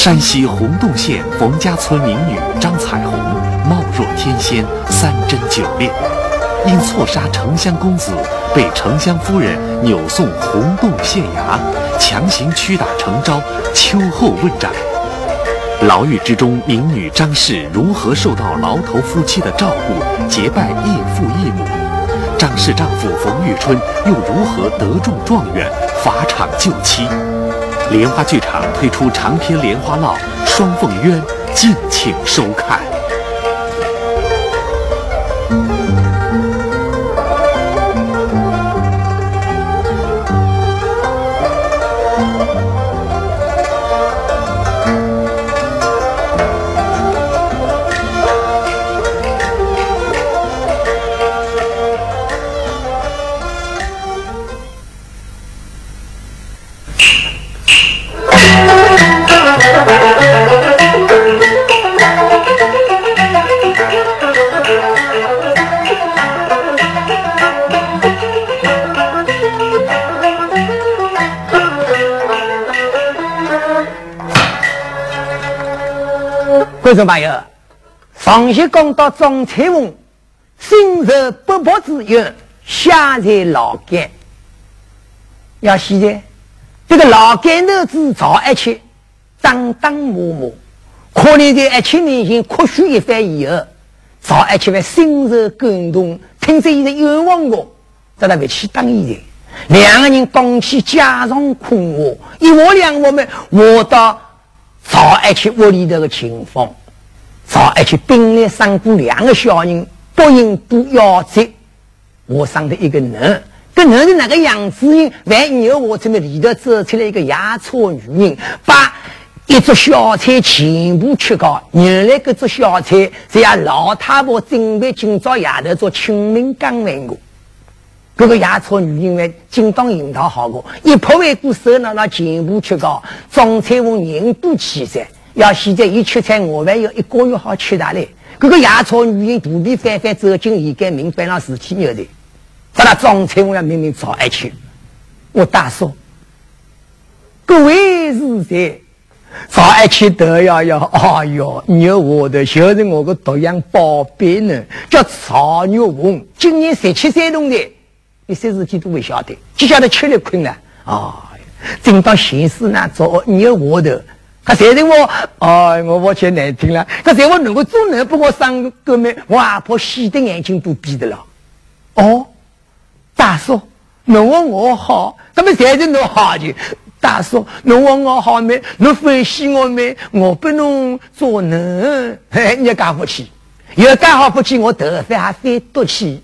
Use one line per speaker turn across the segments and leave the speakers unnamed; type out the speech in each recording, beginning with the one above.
山西洪洞县冯家村民女张彩虹貌若天仙，三贞九烈，因错杀丞相公子，被丞相夫人扭送洪洞县衙，强行屈打成招，秋后问斩。牢狱之中，民女张氏如何受到牢头夫妻的照顾，结拜异父异母？张氏丈夫冯玉春又如何得中状元，法场救妻？莲花剧场推出长篇莲花烙《双凤鸳》，敬请收看。
观众朋友，上集讲到张彩虹身受不薄之忧，下在劳改。要现在这个劳改头子赵爱卿当当默默，可怜在爱卿面前哭诉一番以后，赵爱卿还深受感动，听着一个冤枉我，叫他回去当医生。两个人讲起家常困惑，一窝两窝们我到赵爱卿屋里头的情况。赵爱去兵来生过两个小人，不应不要责。我生的一个男，跟男是哪个样子呢，万一我这么里头走出来一个牙错女人，把一桌小菜全部吃光。原来这桌小菜是要老太婆准备今朝夜头做清明刚饭过。这个牙错女人为精当樱桃好过，一拍完过手拿那全部吃光。张彩凤人多气噻。要现在一吃菜，我还要一个月好吃大嘞。这个牙草女人肚皮翻翻走进一该明白了事体有的，把他装菜我要明明找爱吃。我大叔，各位是谁？早爱吃都要要。哎哟，牛我的就是我个独养宝贝呢，叫曹牛红，今年十七岁弄的，一些事情都不晓得，就晓得吃了困了。啊，正当闲事呢，做牛我的。他现在我，哎，我我讲难听了。他在我能够做能不我生个妹，我阿婆洗的眼睛都闭的了。哦，大叔，侬问我好，他们现在侬好的。大叔，侬问我好没？侬分析我没？我不能做能，嘿，你干不起，又干好不起，我头发还飞多起。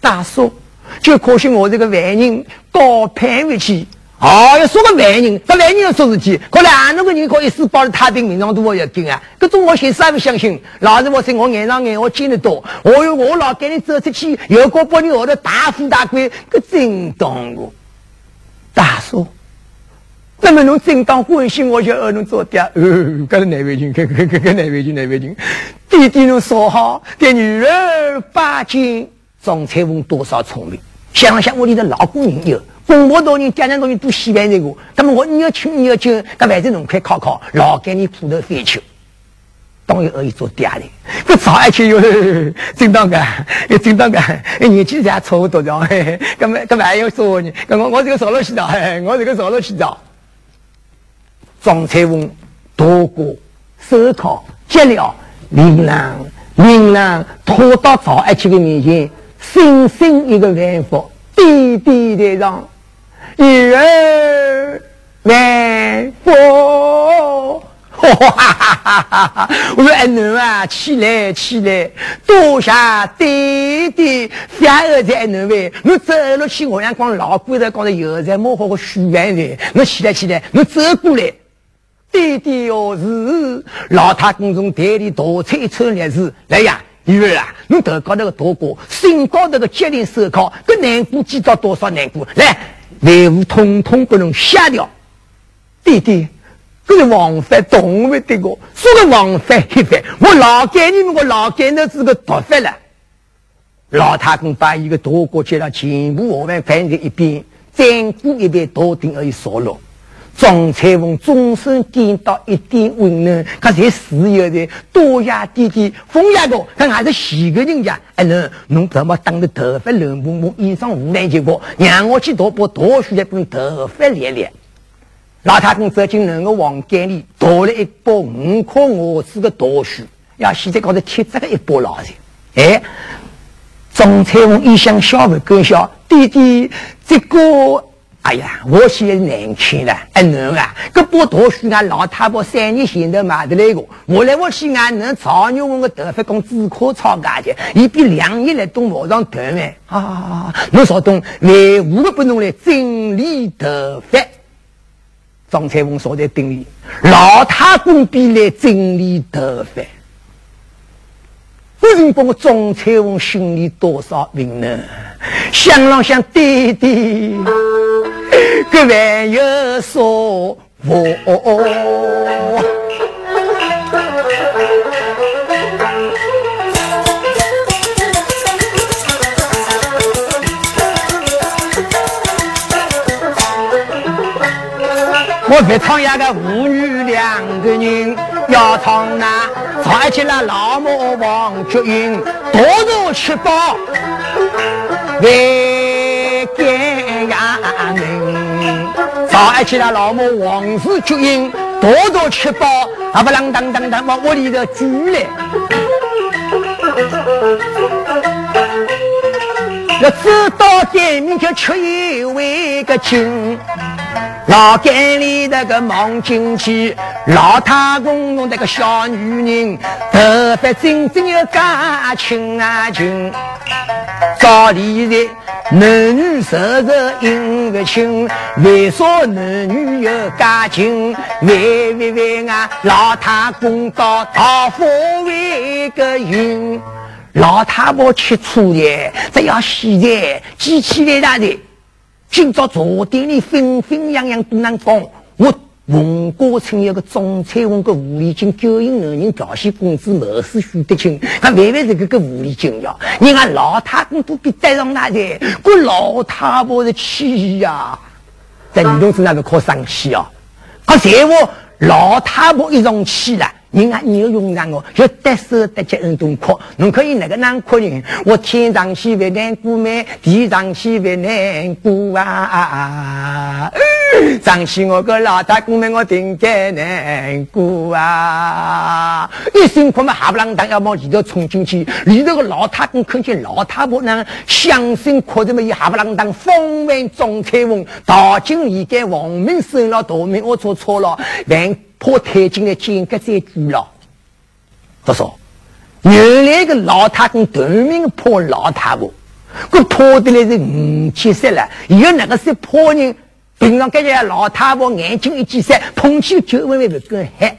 大叔，就可惜我这个坏人高攀不起。哦，要说个万人，这万人要做事体，可能个人可以死保了太平，民上都我要紧啊！搿种我先啥不相信？老实话在我眼上眼我见得多，我有我老给你走出去，有个把你后头大富大贵，搿真当我大叔。那么侬真当关心我，就二侬做爹，呃，搿是难为情，搿搿搿搿难为情，难为情。弟弟侬说好，对女儿八斤，张彩凤多少聪明，想想屋里的老姑人有。公婆多人，家人多人都喜欢这个。那么我你要吃，你要酒，那反正侬快考考，老给你苦头饭吃。当然可以做爹的。这早爱吃哟，真当个，真当个，年纪才差不多的。干嘛干嘛还要说呢？我我这个少了洗澡，我这个少了洗澡。张彩凤多过手铐接了，铃郎铃郎拖到早爱吃的面前，深深一个万福，滴滴的让。女儿万福，哈哈哈哈哈！我说：“哎，囡啊，起来，起来，多谢爹爹，下儿子囡喂，侬走路去，我阳光老贵的，刚才油菜冒好个许愿的，侬起来，起来，侬走过来，爹爹要是老太公从台里夺出一串栗子来呀，女儿啊，侬头高头个大哥，身高头个接连手铐，这难过记到多少难过来。”万物通通不能下掉，弟弟，这是王法动物的个，说个王法黑法，我老给你们，我老给那是个毒法了。老太公把一个大哥接了，全部我们放在一边，再过一遍头顶而已烧了。张彩凤终身见到一点温暖，可是事业的多谢弟弟，风雅哥，他还是喜个人家。哎，侬侬怎么当的头发乱蓬蓬，衣裳无奈结果，让我去夺把夺须来把头发连连。老太公走进那个房间里，夺了一把五颗我子的夺须，要现在搞得铁质的一把老子。哎，张彩凤一想，小不更小，弟弟这个。哎呀，我现在年轻了，哎能啊，这把读书俺老太婆三年前头买的那个，我来我西安能草牛我个头发工资可炒价钱，一比两年来都毛上头呢。啊，侬稍等，为五个不弄来整理头发。张彩凤坐在顶里，老太公比来整理头发。为什么我张彩凤心里多少病呢？想了想，弟弟。个还有说我。我别唱呀个父女两个人，要唱那早起了老母王菊英，多多吃饱喂人。早起来老母王氏菊英，多多吃饱，还不啷当当当往屋里头住来。要走到店面就吃一碗个酒。老街里那个望进去，老太公公那个小女人，头发真正有感情啊情。早里的男女授受应不亲，为啥男女有感情？为为为啊！老太公到桃花为个云，老太婆吃醋的，只要洗的，机器来大的。今朝茶店里纷纷扬扬都能讲，我文国村一个中彩虹个狐狸精，勾引男人调戏公子，谋事许德清。他万万是个个狐狸精呀！你看老太公都比带上那的，我老太婆的气呀，在女同志那个可生气啊！可谁我老太婆一生气了。人家你要用让我，要得手得脚很多哭，侬可以那个难哭人，我天上去为难过咩？地上去为难过啊！上去我个老大公们我顶该难过啊！一声哭嘛，哈不啷当要往里头冲进去，里头个老太公看见老太婆那响声哭的么，也哈不啷当风闻中彩虹，大惊一该亡命生了大命，我错错了，万。破太监来见个再住了，他说：“原来个老太公夺命破老太婆，我破的来是五七十了。有哪个是破人？平常感觉老太婆眼睛一记塞，碰起就微微不够黑。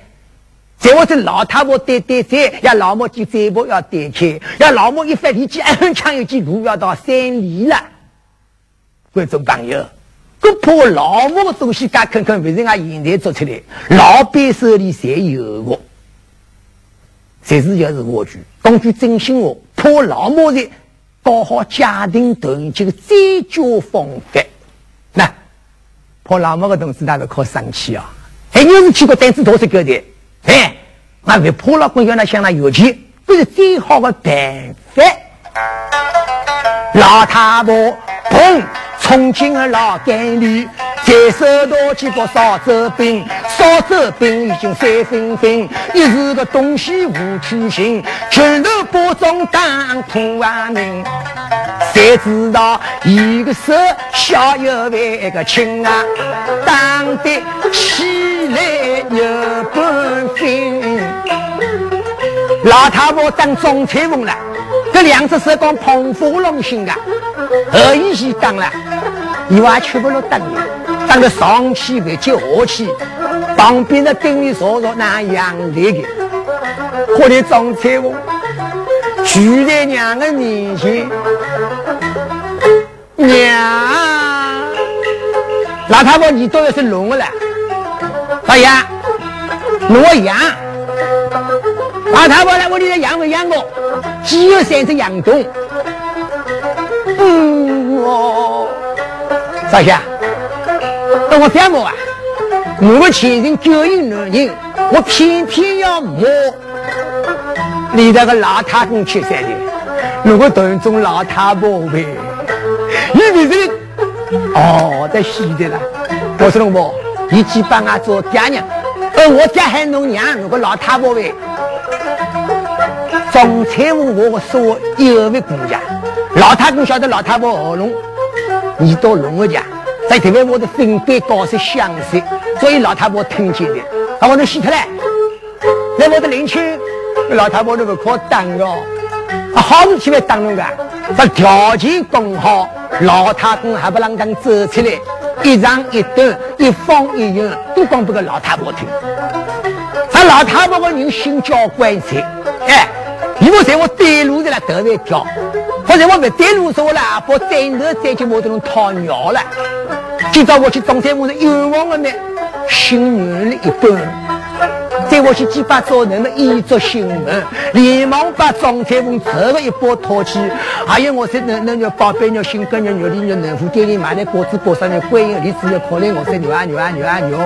再或者老太婆对对嘴，要老母就嘴巴要对开，要老母一发脾气，一枪一记路要到三里了。观众朋友。”个破老母的东西，敢看看，不是俺现在做出来，老板手里才有的，这是就是我句，根据真心话，破老母的搞好家庭团结的最佳方法。那破老母的东西，那个靠生气啊！哎，你是去过单子多少个的？哎，那为破老公要那向他要钱，不是最好的办法。老太婆，砰！重庆的老干里，再收到几包烧酒饼，烧酒饼已经三分分，一时个东西无出行，拳头包装当土啊民，谁知道一个手小又万个轻啊，当得起来有半分。老太婆当中彩凤了，这两只手讲捧火龙心的，何以是当了？你娃吃不了当的，当个上气不接下气，旁边的等你坐坐那样那个，或者张彩凤居在娘的面前，娘，老太婆你都要是聋了，大爷，我养，老太婆来我里头养不养我？只有三只羊种，嗯我。少侠，等我羡慕啊！我们前程就有男人，我偏偏要摸。你那个老太公七三的，如果同中老太婆呗，你为什么？哦，在西的了。我说龙婆，你去帮我做爹娘，而我家喊侬娘，如果老太婆呗。总财务我说我一位姑娘，老太公晓得老太婆喉咙，你到龙我家，在这边我的分贝高是相识，所以老太婆听见的，把我都洗出来，在我的邻居，老太婆都不可当哦，啊，好事体来当侬个，把条件讲好，老太公还不让当走出来，一长一短，一方一圆，都讲不给老太婆听，老太婆个人心焦关切，哎。如果在我对路在那头在跳，或者我没对路说了，把枕头再去我都能掏尿了。今朝我去中山我是冤枉的呢，心软了一半。再我去几把早晨的一则新闻，连忙把中山风这个一包掏起。还有我在那那那宝贝鸟、新根鸟、牛里鸟、嫩腐店里买的果子、果上的桂叶、梨子的可怜我说牛啊牛啊牛啊牛！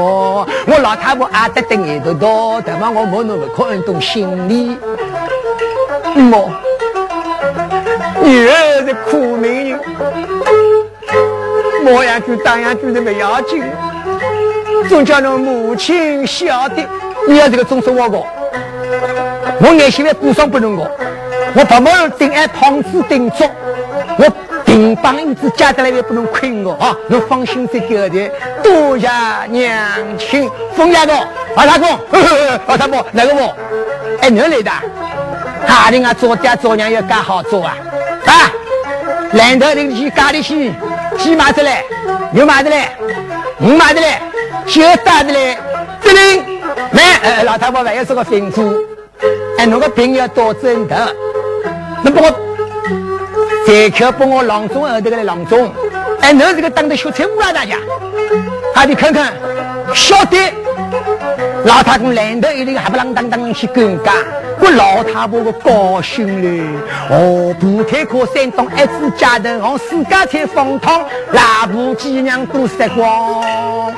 我老太婆阿得等眼头多，但嘛我没那么可能懂心理。么，女儿是苦命人，摸下去、打下去都不要紧，总叫侬母亲晓得，你要这个总是我过，我眼前面补上不能过，我把门顶爱胖子顶住，我顶帮椅子夹在那边不能困我啊！侬放心这交代，多谢娘亲，封家公，二大公，二 大伯，哪个我？哎，哪来的？家里啊，做爹做娘要干好做啊！啊，两头领去家里去，鸡买的来，牛买的来，鱼买的来，酒打的来，这里来，呃，老太婆还要说个吩咐，哎，侬个病要多针头，那帮我再去把我郎中后头个郎中，哎，侬这个当的小菜屋啊，大家，还得看看，晓得。老太公来头一定还不啷当当去跟家，我老太婆个高兴嘞！哦，不太可山东一子家头往四家菜放汤，腊布鸡娘都食光。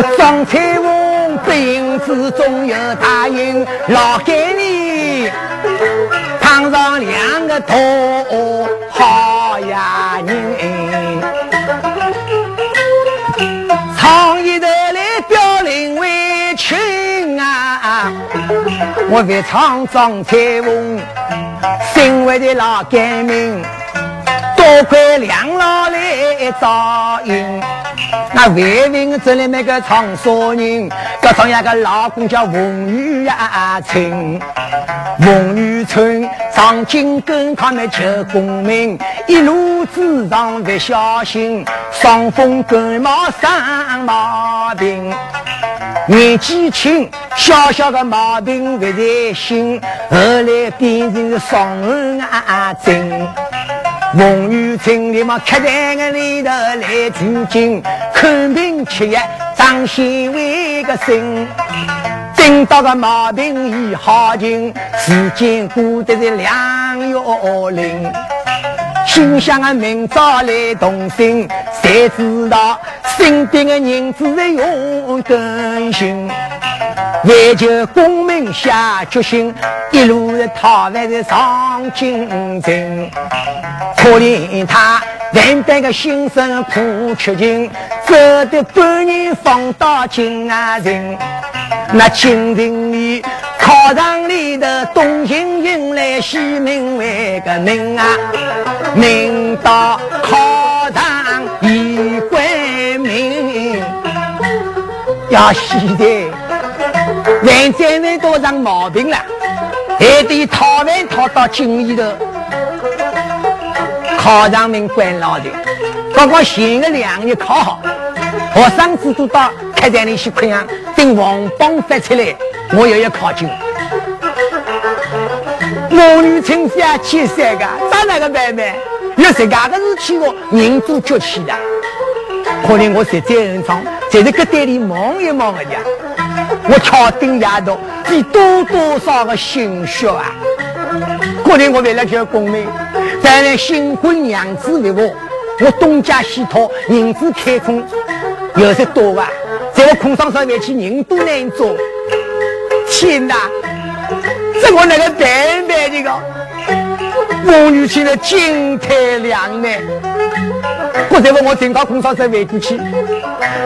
个张菜翁病子中有大应老给你烫上两个头好呀人，唱一头来表林为亲啊！我别唱张彩翁，心怀的老革命，多亏梁老来照应。那外面这里那个长沙人，这上一个老公叫冯玉春，冯玉春上京跟他们求功名，一路之上不小心伤风感冒生毛病，年纪轻小小的毛病不在心，后来变成伤癌症。风雨春连忙开在个里头来取经，看病吃药，张先为个心，等到个毛病医好尽，时间过得是两月零。心想啊，明朝来动心，才知道身边的人只是用根心。为求功名下决心，一路的讨饭的上京城。可怜他难得个心生苦吃尽，走的半年放到京城。那京城里考场里的东行迎来西门外个人啊，明到考场一关门，要现在。万灾难都成毛病了，还得讨饭讨到井里头，考上名关老的。刚刚前个两日考好，学生子都到客栈里去看样，等王榜发出来，我又要考进。我女亲家七三个，咋那个办办？有自家的事体我人都崛起的，可怜我实在很长，在这个店里忙一忙的呀。我敲定丫头比多多少个心血啊！过年我为了求功名，当然新婚娘子为我，我东家西讨，银子开空，有些多啊！在我空上上面去，人都难做。天哪！这我那个白白这个王女婿的金泰良呢？我在问我正搞空上上回过去，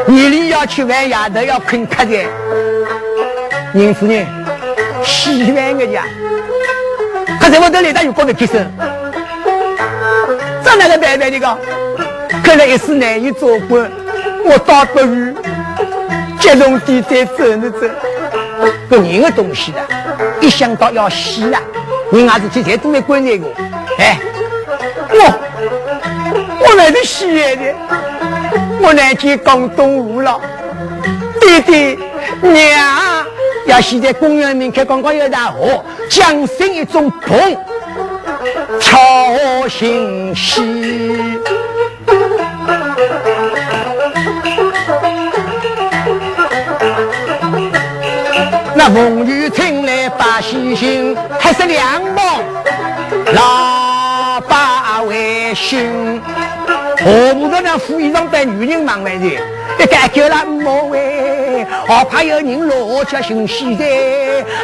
你里要去玩丫头要困客的，银子呢？喜欢个家。他在我这里，他又搞个提升，长那个白白的个，看来一时难以做官。我倒不如接龙地再走一走。个人的东西的，一想到要死了，人伢子去才都会关那个。哎，我我来是西安的，我来见广东话了。爹爹娘。要现在公园门口刚刚有大河，降生一种 pomp，超新喜。那风雨春来把星星，还是两毛老百姓。何不得那富衣裳被女人忙完的？一干叫了莫为，好怕有人落脚寻死的，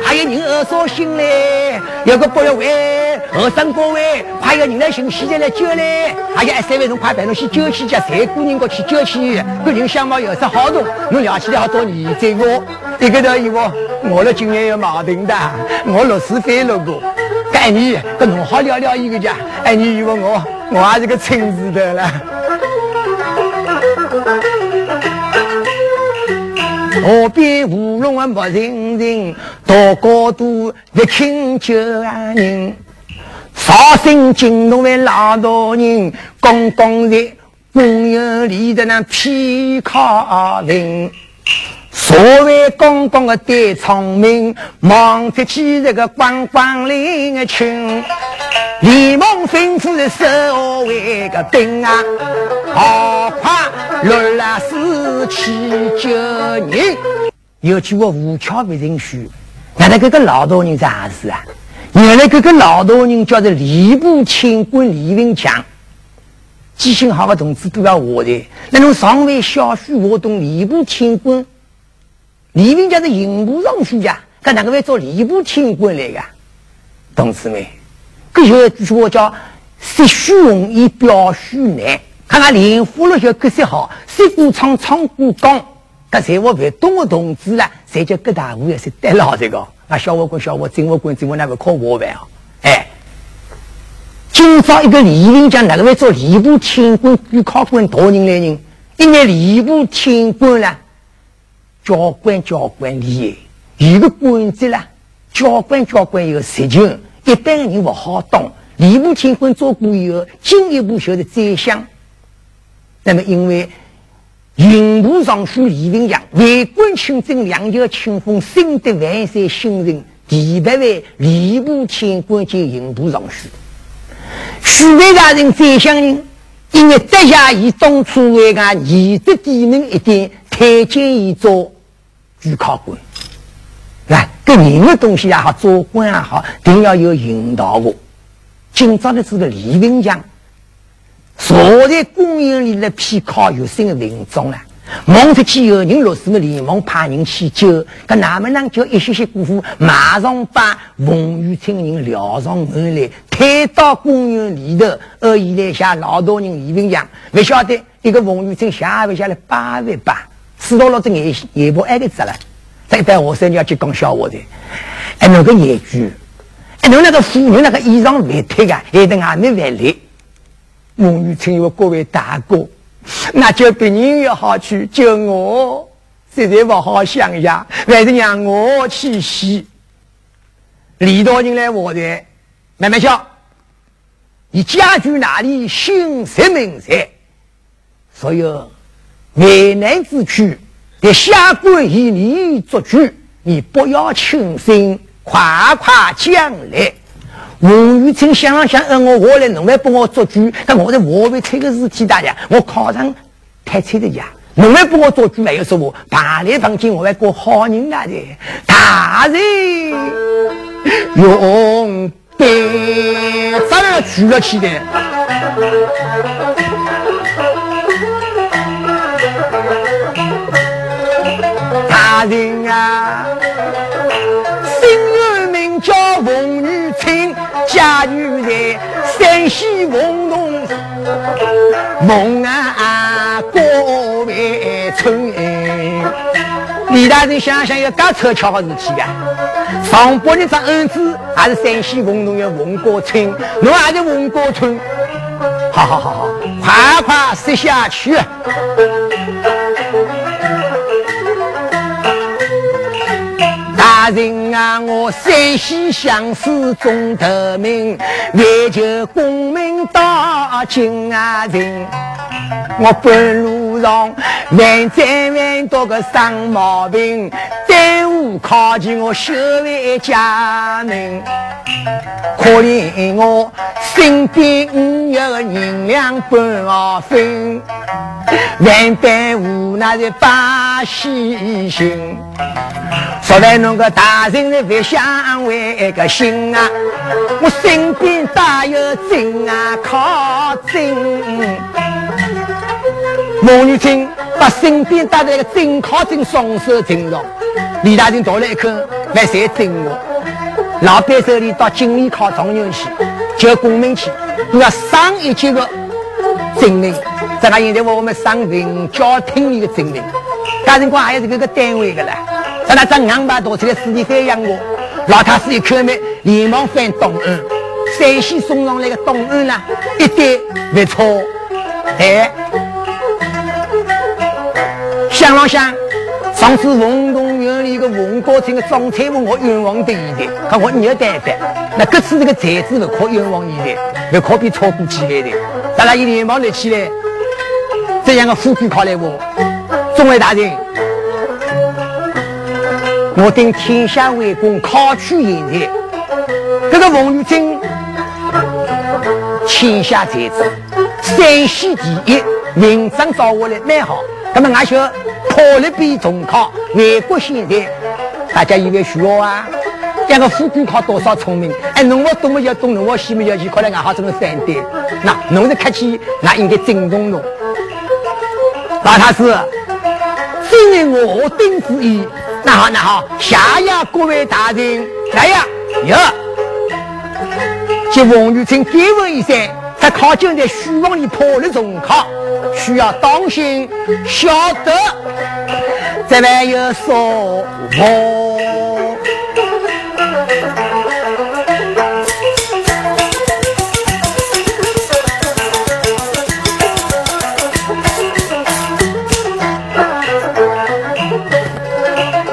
还有人恶说心嘞。有个不要为和尚各位，怕有人来寻死的来救嘞。还有三位侬快带侬去救去家三姑人过去救去。个人相貌有啥好动，侬了起来好多年这个，一个头以为我了今年有毛病的，我律师费了过。哎你，跟侬好聊聊一个家。哎你以为我我也是个亲子的了。河边舞龙啊，莫人人，到高度一请救人。绍兴金龙的老大人，公公在公园里的那皮卡人。所谓公公的对聪明，忙出去这个光光领的情，连忙吩咐的守卫个兵啊，好快落了死去救人。有句话无巧不成书，原来这个老大人是啥事啊？原来这个老大人叫做吏部清官李文强，记性好的同志都要我的。那种上尉小许活动吏部清官。李明家是刑部尚书家，他哪个会做礼部清官来的？同志们，这有一句话叫“识虚容易表虚难”。看看连呼了些这些好，谁过唱唱过讲，这在我不懂的同志了，谁叫各大户也是带老这个？啊，小法官、小法政法官、政法那个考我办啊？哎，今朝一个李明家哪个会做礼部清官、主考官大人来人？因为礼部清官呢？教官教官厉害，有个官职啦。教官教官有实情，一般人不好当。吏部清官做过以后，进一步就是宰相。那么，因为刑部尚书李文阳为官清正，两条清风，深得万岁信任，提拔为吏部清官兼刑部尚书。许位大人宰相呢，因为得下以当初为个儿子低能一点，推荐以做。主考官，来，跟人的东西也好，做官也好，定要有引导我。今朝的这个李文强，坐在公园里来批考有生的文章了。忙出去有，人落水了，连忙派人去救。可哪门能叫一些些姑父马上把冯玉清人撩上门来，推到公园里头，而以来下老大人李文强，不晓得一个冯玉清下不下来八万八。知道了，这眼眼部挨个砸了。再带我三娘去讲笑话的，哎，那个野猪，哎，侬那个妇女那个衣裳未脱啊，还得外面外来。孟玉清有各位大哥，那叫别人也好去，就我实在不好想呀，还是让我去洗。李大人来我的，慢慢笑。你家住哪里？姓什名谁？所有。为难之处，得下官以你做主，你不要轻心，快快将来。王玉清想了想，嗯，我我来，侬来帮我做主，那我在我为这个事体大家，我考上太差的家，侬来帮我做主，还有什么？大礼放进我还过好人那的，大人用兵，当然举了起来。人啊，新人名叫冯玉清，家住在山西冯东，蒙啊啊高外村。李大人想想，要干凑巧的事体啊！上伯的张儿子还是山西冯东的文高村，侬还是文高村。好好好好，快快食下去。人啊，我山西乡试中得名，为求功名到今啊人。我半路上万灾万多个生毛病，耽误考取我修为家门。可怜我身边五月的银两半毫分，万般无奈的把喜心。说来侬个大人的别想为个心啊，我身边大有金啊，靠金。孟玉清把身边带着一个真靠真双手紧上，李大人倒了一口，来谁真我？老板手里到经理考状元去，求功名去，都要上一级的证明。这个现在我们上文教厅里的证明，大人官还是这个单位的啦。在那张硬巴多出来，死里翻养我，老太师一口没，连忙翻东岸，山西送上来的东岸呢，一点不错，哎。想了想，上次文动园里个文高村的张彩文，我冤枉的一点，可我没有办法。那这次这个才子不可冤枉一点，不可比超过几万的。咱俩一连忙立起来，这样的副官考来问：众位大人，我等天下为公，考取人才。这个文玉珍，天下才子，山西第一，名声找我来蛮好。那么俺就考了比中考，外国现在大家以为虚哦啊？这个副官考多少聪明？哎，侬我东么要东，侬我西么要西，考来俺好怎么反对？那侬是客气，那应该尊重侬。老太师，今日我丁之意，那好那好，谢谢各位大人来呀，哟，接王玉清给问一声。在考卷在书房里破了重考，需要当心晓得。这还有说我，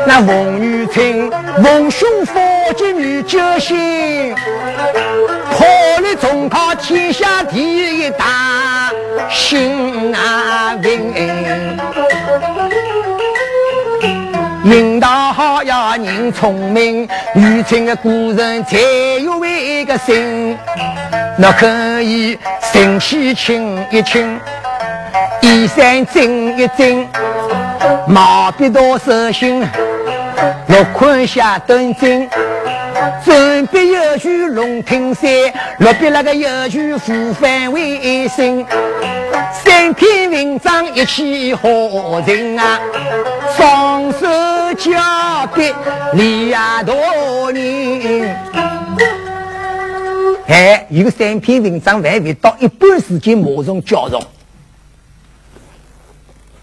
那冯玉清，王兄佛吉女救星。心啊文，领导好要人聪明，愚蠢的古人才有为个心。那可以神气清一清，衣衫整一整，毛笔多手心，落款下端正。准备有句龙庭山，落笔那个有句复返为新。三篇文章一气呵成啊，双手交笔立呀多人。哎，有三篇文章还未到一半时间，马上交上。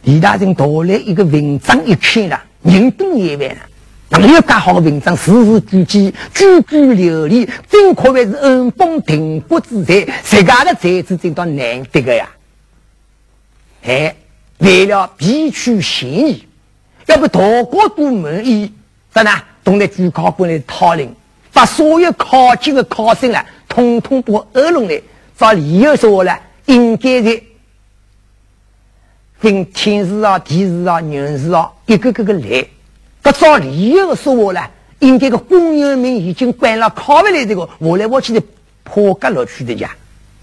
李大人读来一个文章一看了，人都眼歪了。没有干好的文章，字字句句句句流利，真可谓是恩风挺国之才。世家的才子真到难得的呀！哎，为了避取嫌疑，要不多过多满意，咋呢？同在主考官来讨论，把所有考级的考生啊，统统拨二龙来，找理由说话了，应该的跟天时啊、地时啊、人事啊，一个个个来。不找理由说话呢，应该个公有民已经关了考不来这个，我来我去的破格录取的呀。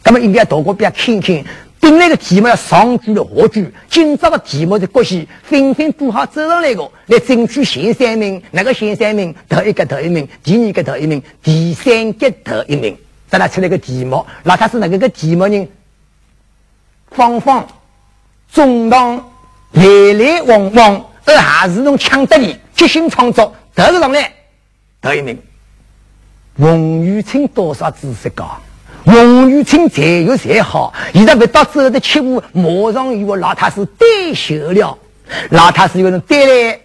那么应该到过边看看，本来个题目要上句了下句，今朝个题目的国戏纷纷都好走上来个，来争取前三名。哪个前三名？头一个头一名，第二个头一名，第三个头一名。咱俩出来个题目，那他是哪个个题目呢？方方中当来来往往，而还是侬抢得你，即兴创作，得上来头一名。冯玉清多少知识高？王玉清才有才好，现在不到走的七步，马上与我老太师对秀了。老太师有人带来，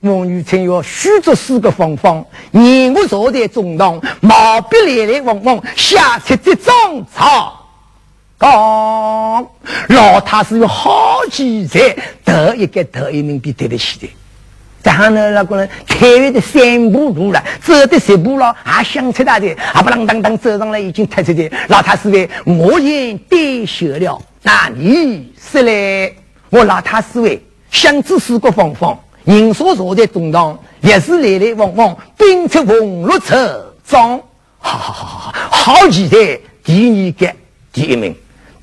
王玉清要虚作四个方方，言我坐在中堂，毛笔来来往往，写出这张草。讲老太师有好几才，得一个得一名比得得起的。然后那个人开完的三步路了，走的十步了，还想起他的，还不啷当当走上来，已经踏出去。老太师为我言对笑了，那你是来？我老太师为想知四个方方，人所坐在中堂，也是来来往往，兵出红绿车装，好好好好好，好几代第二个第一名。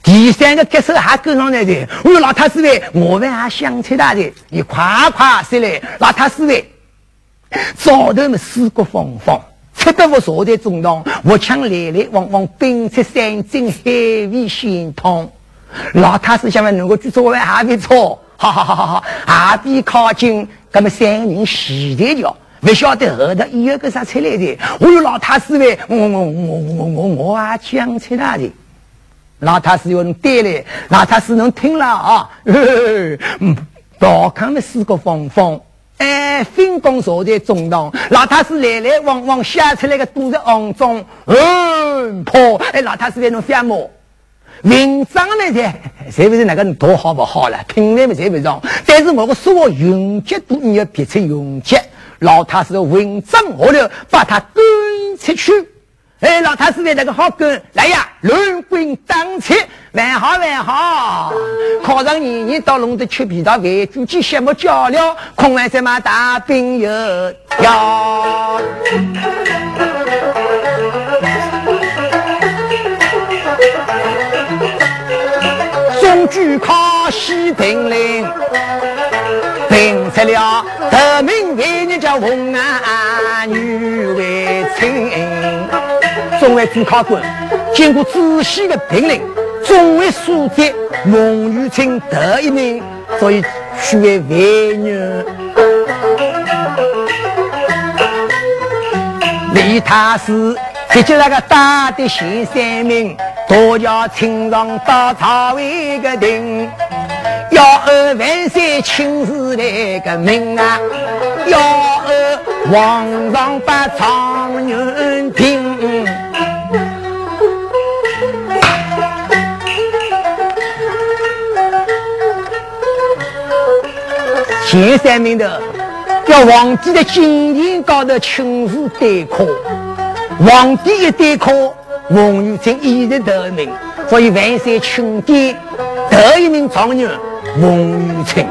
第三个歌手还跟上来的，我老太师喂，我们还想起他的，你快快下来，老太师喂，早头么四国方方，吃得我坐在中堂，我抢来来往往，兵出三针海味鲜汤。老太师想问能够去做完还没错，好好好好好，还比靠近，那么三个人洗的脚，不晓得后头一个啥出来的，我有老太师喂，我我我我我我还想起他的。老太师有人带来，老太师能听了啊！嗯，大看们四个方方，哎，分工坐在中堂。老太师来来往往，写出来的都是肮脏，嗯，破。哎，老太师在弄什么？文章呢？在，是不是那个读好不好了？品味嘛，在不上。但是我个说用节都你要别出用节。老太师的文章下头把它赶出去。哎，老太师的那个好跟来呀，轮滚当前，万好万好。考上年年到龙德吃皮道饭，煮鸡血木脚了，空完什么大兵油条。中举考西平陵，评出了得名为人叫红安女为亲。中外主考官经过仔细的评论，中外书记孟玉清得一名，所以许为为女。李太师直接那个大的前三名，多叫亲上到朝为个定，要二万岁亲自来个命啊，要二皇上把状元评。前三名的要皇帝的金殿高头亲自对考，皇帝一对考，王玉清一直得名，所以万岁钦点得一名状元王玉清。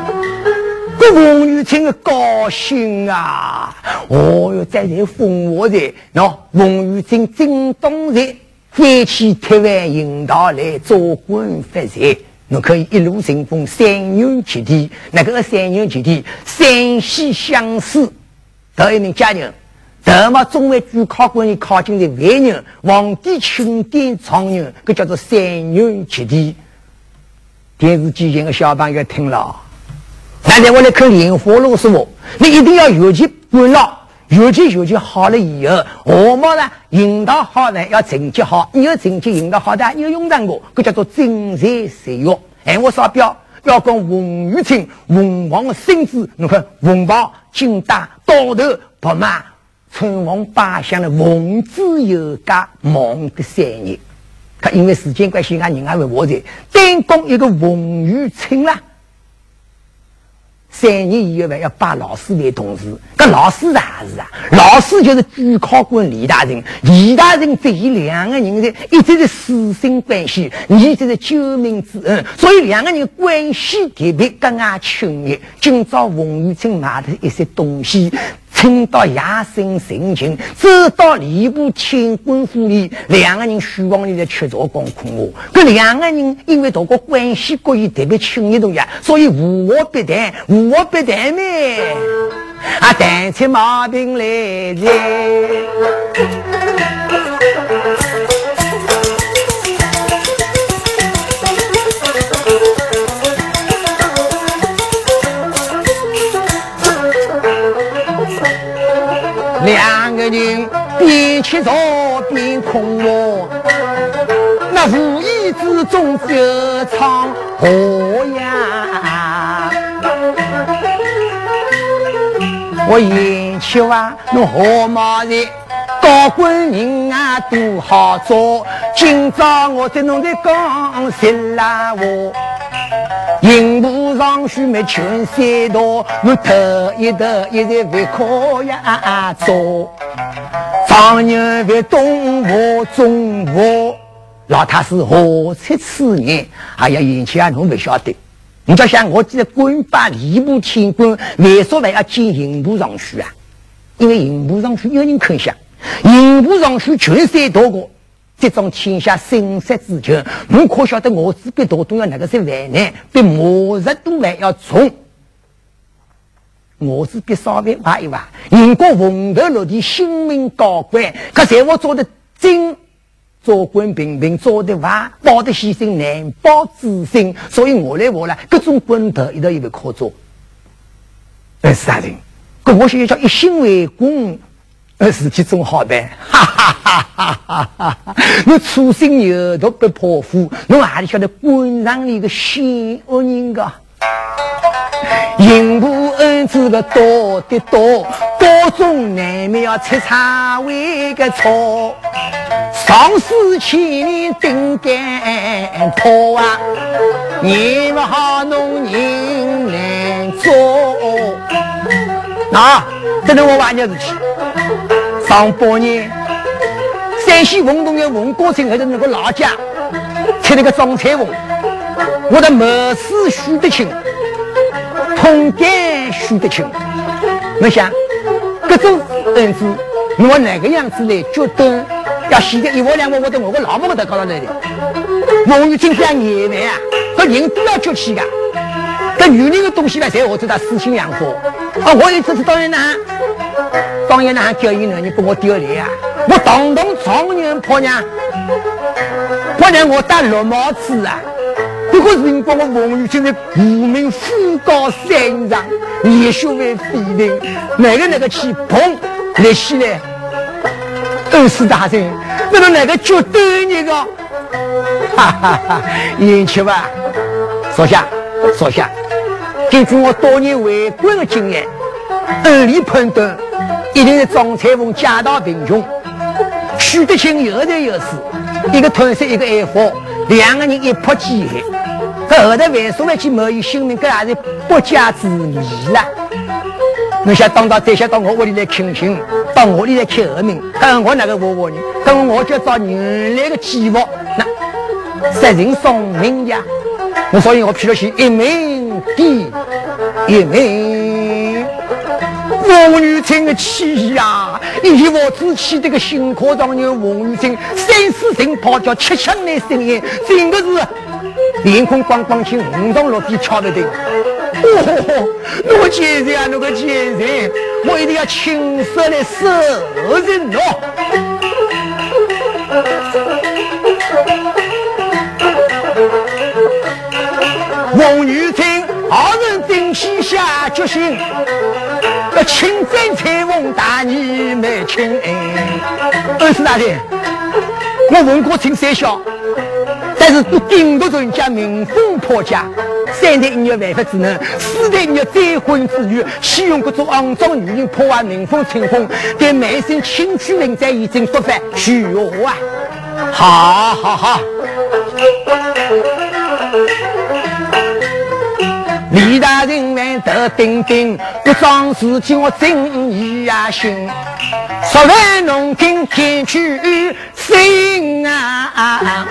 这王玉清的高兴啊！哦哟，在这封我的喏，王玉清真动人，飞起铁腕引导来做官发财。侬可以一路顺风，三牛齐地。那个三牛齐地，三喜相思。头一名佳人，得么中外主考官你考进的万人，皇帝钦点状元，搿叫做三牛齐地。电视机前的小朋友听了，现在我来看莲花落说，你一定要有其管牢。尤其尤其好了以后，我们呢引导好呢要成绩好，你有成绩引导好的，你有用上我，这叫做真才实学。哎，我说表要讲冯玉清文王的孙子，你看文豹金大刀头不马，春风八乡的文子有家忙的三年，他因为时间关系，俺人还会活着，单讲一个冯玉清啦。三年以后还要拜老师为同事，搿老师啥是啊？老师就是主考官李大人，李大人这一两个人的一直是师生关系，你这是救命之恩，所以两个人关系特别格外亲密。今朝冯玉清买的一些东西，听到雅声神情，走到礼部天官府里，两个人书房里在吃茶讲困我。这两个人因为大个关系过于特别亲密呀，所以无话不谈，无话不谈咩？啊，谈起毛病来了。人边吃茶边空话，那无意之中就唱和呀。我言求啊，侬何马人高官人啊都好做，今朝我在侬在讲什拉话。银幕上须没全三道，我头一头一直为可呀做。当年为东吴中吴，老太是何出此言？哎呀，眼前啊，侬不晓得。你就想我这官拜礼部天官，为什么要进刑部上去啊？因为刑部上去有人肯想，银幕上去全三道个。这种天下生杀之权，你可晓得我自己多东要那个些万难，比末日都还要重。我自己稍微挖一挖，英国红头落地新命高官，可在我做的精，做官平平，做的坏，报的牺牲难报之心，所以我来我来，各种官头一道一个可做。哎，是大人，可我现在叫一心为公。事情总好办，哈哈哈哈哈哈！我粗心牛头不破虎，你哪里晓得官场里的险恶人个？银 幕恩赐个多的多，多种难免要吃茶为个错。上司千年顶干破啊，你不好弄人难做。那这能我玩件事情。上半年，山西文东的文国清还是那个老家，吃那个张彩凤，我的谋士许德清，通奸输得清，我想，各种恩子，我哪个样子来决定？要现在一窝两窝，我都我个老婆都搞上来的。王玉清这样野蛮啊，这人都要崛起的。这女人的东西呢，才学着他四心养活。啊，我也这次当然呢。当然，那叫伊呢，你给我丢脸啊！我堂堂状元婆娘，不然我戴绿帽子啊！不过是因为我王玉清的无名富高山上，年少为飞灵，哪个哪个去碰来西来？二世大人，那个哪个绝对那个？哈哈哈！言去吧，坐下，坐下。根据我多年为官的经验，合理判断。一定是张彩凤家道贫穷，许德清有财有势，一个贪色，一个爱富，两个人一拍即合。可后头为什么去谋伊性命？这还是国家之谜了。你想当到再想到我屋里来请亲，到我里来开后门，跟我那个窝窝呢？跟我就找原来的计划，那杀人送命呀！我所以我批了去一命抵一命。王玉清的气呀，一窝之气，这个新科状元王玉清，三四声炮叫七枪的声音，真的是脸孔光光青，五脏六腑敲得对。哦，那个奸人啊，那个奸人，我一定要亲手来收人哦。王玉清，二人定气下决心。要亲征彩凤大义没亲恩，师大人，我文过清三小，但是做顶不住人家民风破家，三代一月违法之能，四代一月再婚之余，启用各种肮脏女人破坏民风清风，对满身清曲人在已经不犯虚啊！好好好。李大人们头顶顶，这桩事情我真意呀心。说来侬听天去心啊！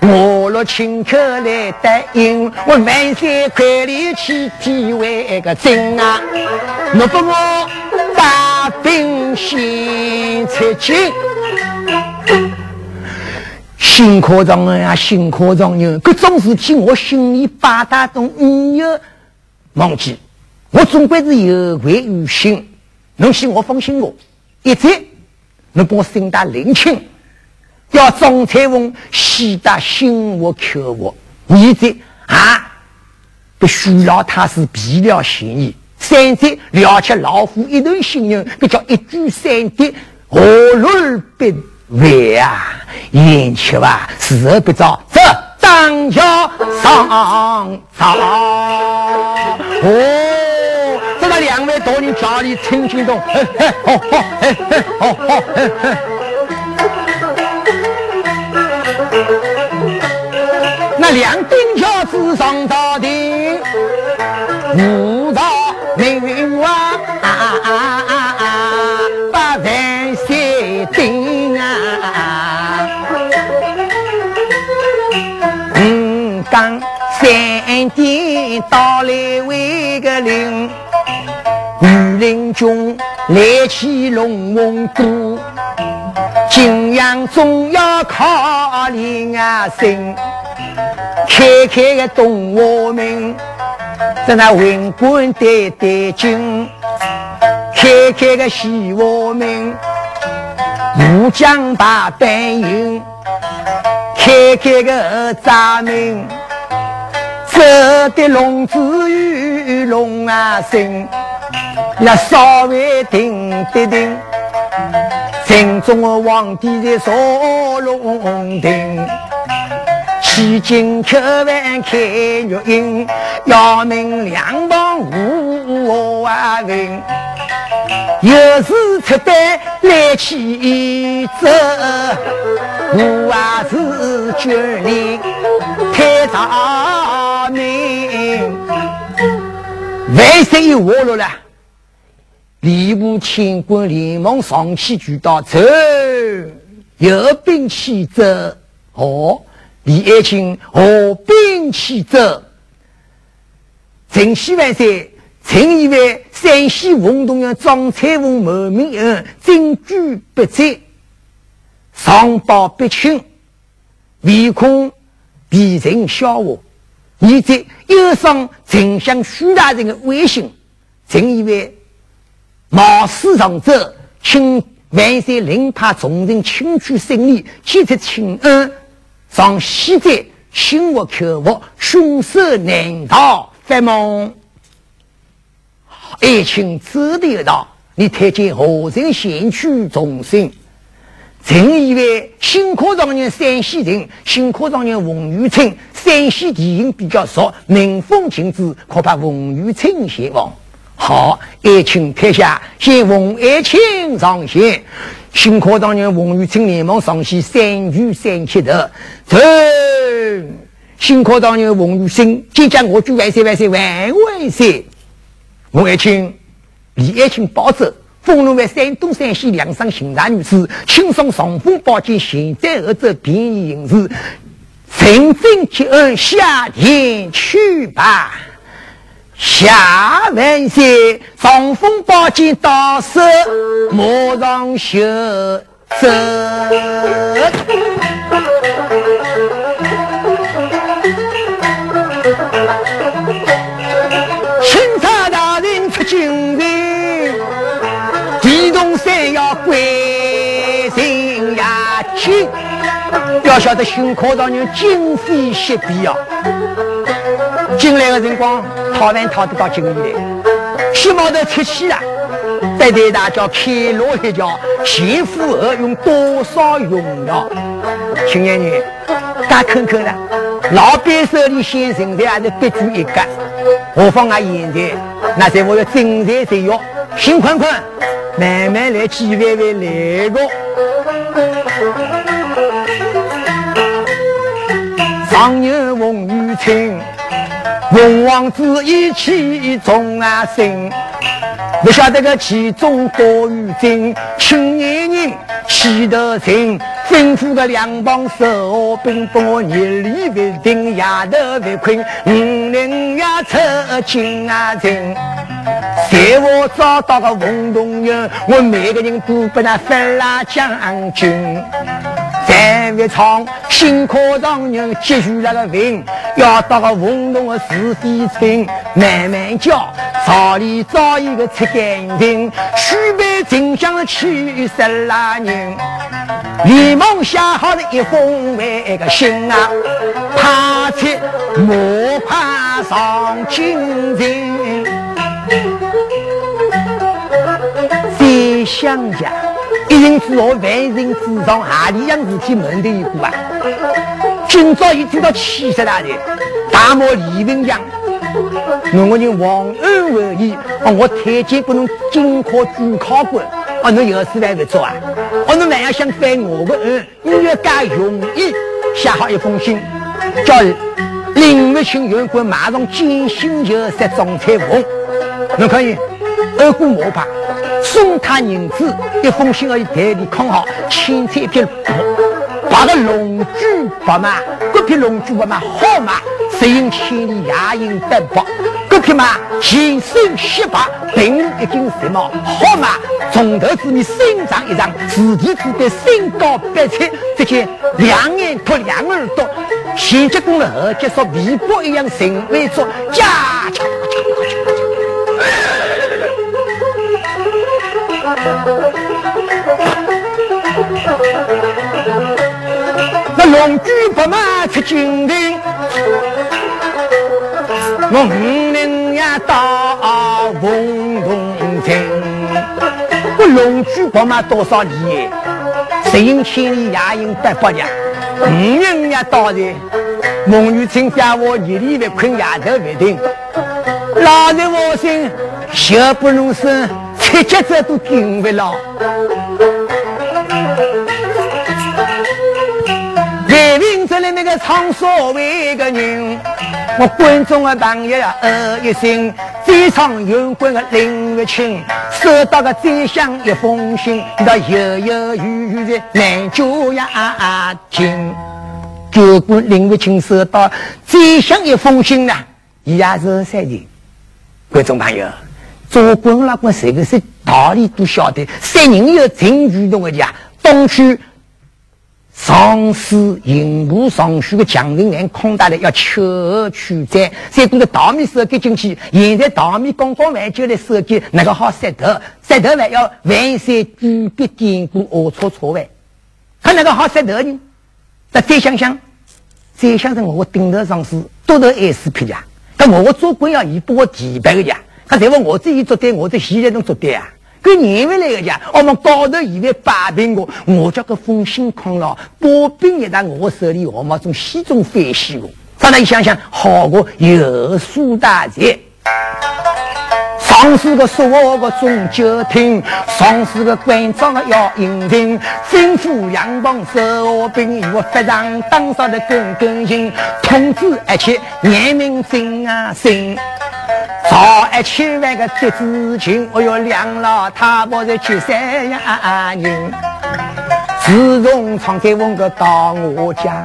我若亲口来答应，我万山块里去体为个真啊！若不我把兵先出去。新科长啊，新科长呢，各种事情我心里八大都没有忘记，我总归是有愧于心。侬信我，放心我，一切侬把我心大灵清。要张彩凤喜得心我口我，二者啊，必须要他是皮了嫌疑。三者了却老夫一段心人，这叫一举三得，何乐而不为啊？眼瞧啊，时候不早，走，当桥上草。哦，这个两位大人家里请进洞，嘿嘿，好好，嘿嘿，好好，嘿嘿。那两顶桥之上到顶，五三点到来为个令，御林军来起龙王都。景阳总要靠林啊生，开开个东华门，在那文官对对军，开开个西华门，武将把白营，开开个闸门，走的龙子与龙啊生，那稍微停的停。正宗的皇帝在坐龙庭，七进客万开玉印，要命两旁无啊文，有时出单来起走，我啊是绝令太长命，万岁有活路了。礼部清官连忙上去举刀，走，有兵器走。哦，李爱卿，何兵器走？陈希万岁，陈以为山西洪洞阳张彩凤谋名恩，证据不在，上报不清，唯恐敌人笑话。你在忧伤丞相徐大人的威信，陈以为。冒死上者，请万岁令派众人请取胜利，接着请恩。上西在心无口无，凶手难逃，发梦。爱卿指点道：“你太监何人先去重生？”曾以为新科状元山西人，新科状元冯玉清，山西地形比较熟，民风情致，可怕冯玉清先王。好，爱卿退下，先冯爱卿上线。新科状元冯玉清连忙上去，三举三七的。走，新科状元冯玉清，即将我祝万岁万岁万万岁！冯爱卿，李爱卿保奏，封侬为山东山西两省巡查女士，轻松上风宝剑，现在何者便宜行事，陈真接恩，下田去吧。下万岁，长风宝剑到手，马上休走。要晓得新科长人今非昔比啊！进来的辰光，讨饭讨得到井里来，西毛头出去了，在台大叫开罗一叫，前赴后用多少用料？青年人，大看看了，老板手里现成的还是别具一格，何况啊现在，那在我要真材实料，心宽宽，慢慢来，几万万来个。常有风雨清。龙王子一气中啊生，不晓得个其中多与真，青年人气得人吩咐个两帮手兵帮我日里为定，夜头为困，五人呀出进啊进。在我找到个运动员，我每个人都把他分拉将军。在一场新科状元接续那个病，要到个运动的是非村，慢慢教，朝里找一个吃干净，许备丞相去十来人，连忙写好了一封那个信啊，派出模派上京城，在乡下。一人之下，万人之上，何里样事体问得一个啊？今朝一听到七十大的，大漠李文强，我我人王安为义，哦，我推荐给侬进考主考官，哦，侬有事来不做啊？哦，侬还要想翻我的恩，你要加容易写好一封信，叫林月清员官马上进新就设总裁府，侬可以二姑莫怕。送他银子，一封信而已，代理看好，青菜一匹，把个龙驹白马，各匹龙驹白马好马，十银千里，牙印单薄，各匹马前身雪白，并一根蛇毛，好马从头至尾身长一丈，自体自带身高百尺，只见两眼脱两耳朵，前脚弓了后脚说尾巴一样神威做，加强。那龙驹不马出京城，我五人呀到文东城。我龙驹不马多少里？十英千里，也应百八里。五人呀到的，孟玉清家我一里为困夜头为定，老人我心，学不如生。一切这都定不了。为民这里那个唱所谓的人，我观众的朋友呀，呃一声，非常有关的林月清，收到个宰相一封信，那犹犹豫豫的难就呀听。结果林月清收到宰相一封信呢，也是三人，观众朋友。做官那官谁个是道理都晓得，三人有真举动的呀，东区上司营部尚书的蒋人员空大的要求取债，再过个稻米收割进去，现在稻米刚刚完就来收割，那个好杀头，杀头完要万山举笔点过二错错完，看那个好杀头呢？那再想想，再想想我顶头上司都是 S 批呀，但我做官要以拨我提拔的呀。他才问我自己做对，我在现在能做对啊？跟年回来个讲，我们高头以为摆平我，我叫个风信康了，把柄也在我手里，我们从西中翻西我。再来一想想，好个有苏大姐。上司个说我个总就听，上司个官长个要应听，吩咐杨帮守兵，我发上当上的更更新，通知一切严明正啊正。朝一千万个贼子情，我要两老太婆在去三呀人。自从常在问个到我家，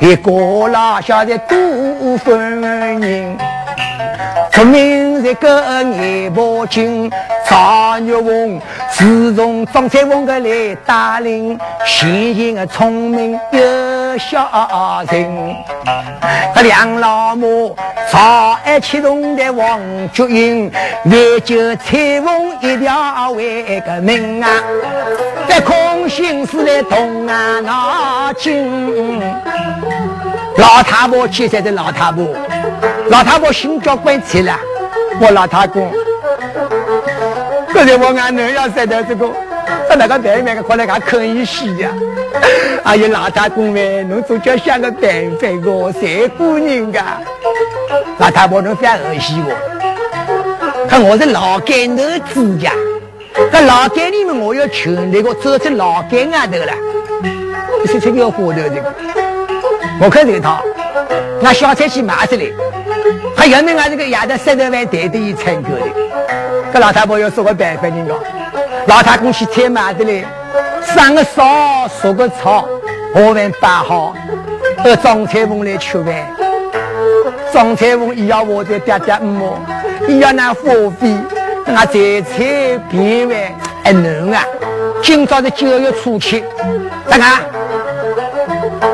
一个老小的多分人。出名这个眼波精，常玉翁。自从张才翁个来带领，贤贤个聪明又孝人。这两老母朝爱启动的王菊英，为救彩翁一条为个命啊！在空心思来动啊脑筋。老太婆七岁的老太婆，老太婆心叫怪气了。我老太公，刚才我俺女要生的这个，他那个对面个过来看可以洗呀。哎呀，老太公喂，侬总叫想个办法个，谁姑娘噶？老太婆侬别恶心我，看我是老街头子家，在老街里面我要全那个走出老街外头了，是这个火的这个。我看这套，拿小菜去买出来，还有没俺这个丫头三十万带的一参购的？这老太婆要说个办法，你讲，老太公去采买的嘞，上个烧，烧个草，我饭摆好，而张彩凤来吃饭。张彩凤也要我在爹爹母，也要拿火费，我再菜便饭。哎，能啊！今朝是九月初七，大家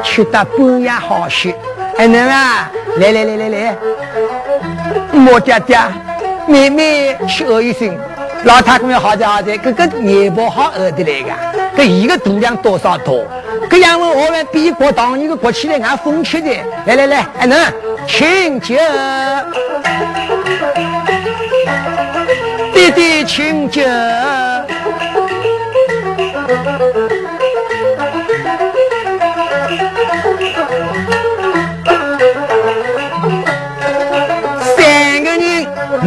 吃得半夜好些。哎，能啊！来来来来来，我爹爹、妹妹吃饿一声。老太公要好在好在，这个年不好饿的来个，这一个度量多少多？这样问我们比国当一个国起来俺风趣的，来来来，哎能请酒，弟弟请酒。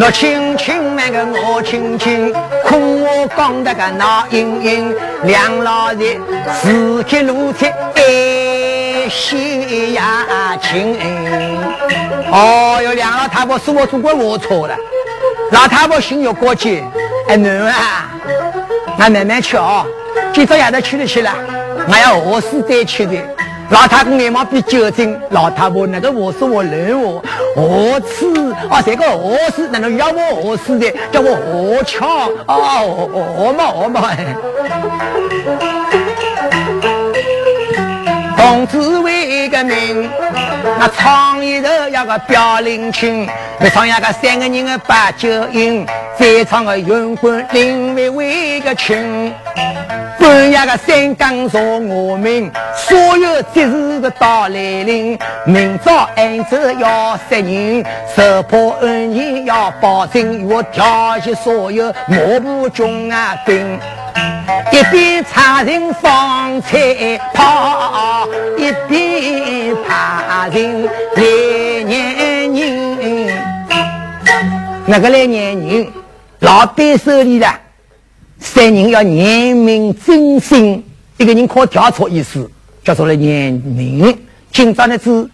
我亲亲那个我亲亲，可我讲得个闹盈盈，两老人自己露出爱惜呀亲。哦哟，两老太婆是我做过我错了，老太婆心有过节，哎囡啊，俺慢慢吃哦，今朝夜头吃得起了，我要饿死再吃的。老太公脸毛比酒精，老太婆那个我是我人我我吃啊，这个我是难道要我我死的？叫我我抢啊，我我嘛我嘛。同志为个名，那唱一首要个表领情，那唱一个三个人的把酒饮，再唱个云冠另外为个情。半夜个三更说我们所有节日的到来临，明早按走要杀人，十破恩义要保证，我调集所有马步军啊兵，一边插人放彩炮，一边怕人来撵人，那个来撵人，老板手里的。三人要严明正心，一个人靠调查意思，叫做了严明。今朝呢是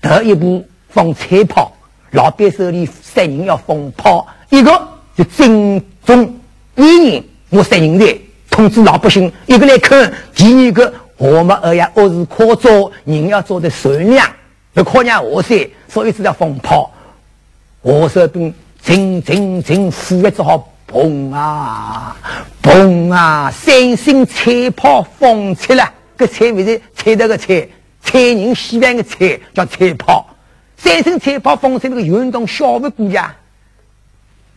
第一步放彩炮，老板手里三人要放炮，一个是正中一人，我三人在通知老百姓，一个来看。第二个，我们二爷，我是靠做人要做的善良，要靠伢我噻，所以是要放炮。我这边正正正副一只好。砰啊，砰啊！三声彩炮放出来，个彩不是彩的个彩，彩人喜欢个彩叫彩炮。三声彩炮放出那个运动小不姑家，